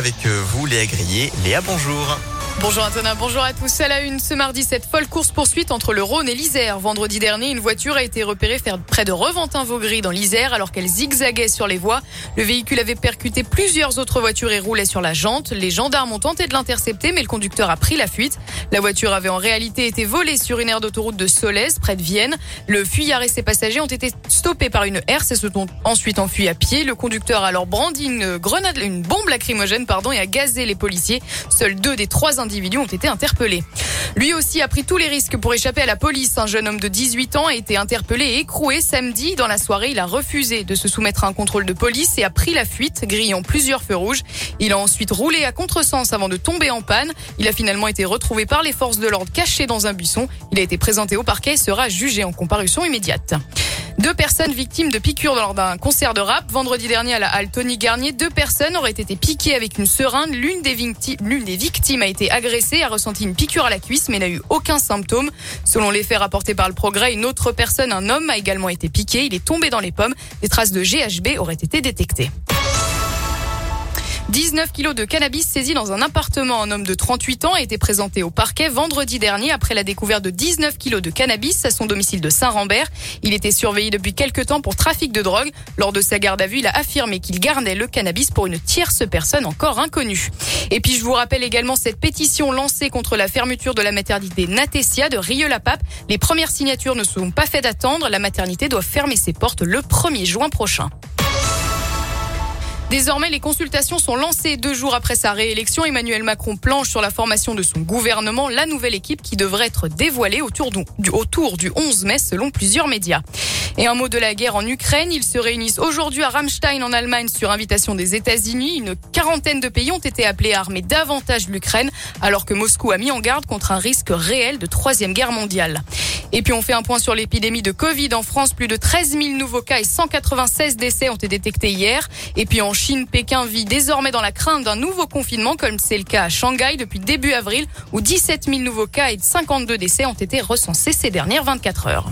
avec euh, vous, Léa Grillet. Léa, bonjour. Bonjour Antonin, bonjour à tous. À la une, ce mardi, cette folle course-poursuite entre le Rhône et l'Isère. Vendredi dernier, une voiture a été repérée faire près de Reventin-Vaugry dans l'Isère alors qu'elle zigzaguait sur les voies. Le véhicule avait percuté plusieurs autres voitures et roulait sur la jante. Les gendarmes ont tenté de l'intercepter, mais le conducteur a pris la fuite. La voiture avait en réalité été volée sur une aire d'autoroute de Solèze, près de Vienne. Le fuyard et ses passagers ont été stoppés par une herse et se sont ensuite enfuis à pied. Le conducteur a alors brandi une grenade, une bombe lacrymogène, pardon, et a gazé les policiers. Seuls deux des trois individus ont été interpellés. Lui aussi a pris tous les risques pour échapper à la police. Un jeune homme de 18 ans a été interpellé et écroué samedi. Dans la soirée, il a refusé de se soumettre à un contrôle de police et a pris la fuite, grillant plusieurs feux rouges. Il a ensuite roulé à contresens avant de tomber en panne. Il a finalement été retrouvé par les forces de l'ordre caché dans un buisson. Il a été présenté au parquet et sera jugé en comparution immédiate. Deux personnes victimes de piqûres lors d'un concert de rap. Vendredi dernier à la halle Tony Garnier, deux personnes auraient été piquées avec une seringue. L'une des, victimes a été agressée, a ressenti une piqûre à la cuisse, mais n'a eu aucun symptôme. Selon les faits rapportés par le progrès, une autre personne, un homme, a également été piqué. Il est tombé dans les pommes. Des traces de GHB auraient été détectées. 19 kilos de cannabis saisis dans un appartement. Un homme de 38 ans a été présenté au parquet vendredi dernier après la découverte de 19 kilos de cannabis à son domicile de Saint-Rambert. Il était surveillé depuis quelques temps pour trafic de drogue. Lors de sa garde à vue, il a affirmé qu'il gardait le cannabis pour une tierce personne encore inconnue. Et puis je vous rappelle également cette pétition lancée contre la fermeture de la maternité Natessia de Rieux-la-Pape. Les premières signatures ne sont pas faites d'attendre. La maternité doit fermer ses portes le 1er juin prochain. Désormais, les consultations sont lancées deux jours après sa réélection. Emmanuel Macron planche sur la formation de son gouvernement, la nouvelle équipe qui devrait être dévoilée autour du, autour du 11 mai selon plusieurs médias. Et un mot de la guerre en Ukraine. Ils se réunissent aujourd'hui à Ramstein en Allemagne sur invitation des États-Unis. Une quarantaine de pays ont été appelés à armer davantage l'Ukraine alors que Moscou a mis en garde contre un risque réel de troisième guerre mondiale. Et puis on fait un point sur l'épidémie de Covid en France. Plus de 13 000 nouveaux cas et 196 décès ont été détectés hier. Et puis en Chine, Pékin vit désormais dans la crainte d'un nouveau confinement comme c'est le cas à Shanghai depuis début avril où 17 000 nouveaux cas et 52 décès ont été recensés ces dernières 24 heures.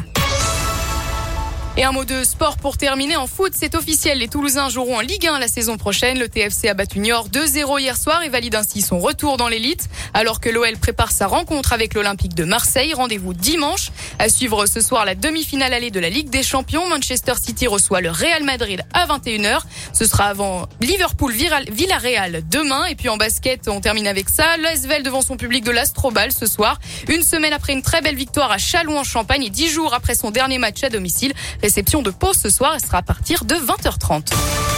Et un mot de sport pour terminer. En foot, c'est officiel. Les Toulousains joueront en Ligue 1 la saison prochaine. Le TFC a battu Niort 2-0 hier soir et valide ainsi son retour dans l'élite. Alors que l'OL prépare sa rencontre avec l'Olympique de Marseille. Rendez-vous dimanche. À suivre ce soir la demi-finale allée de la Ligue des Champions. Manchester City reçoit le Real Madrid à 21h. Ce sera avant Liverpool-Villarreal demain. Et puis en basket, on termine avec ça. L'Asvel devant son public de l'Astrobal ce soir. Une semaine après une très belle victoire à Châlons en Champagne et dix jours après son dernier match à domicile. Réception de pause ce soir, elle sera à partir de 20h30.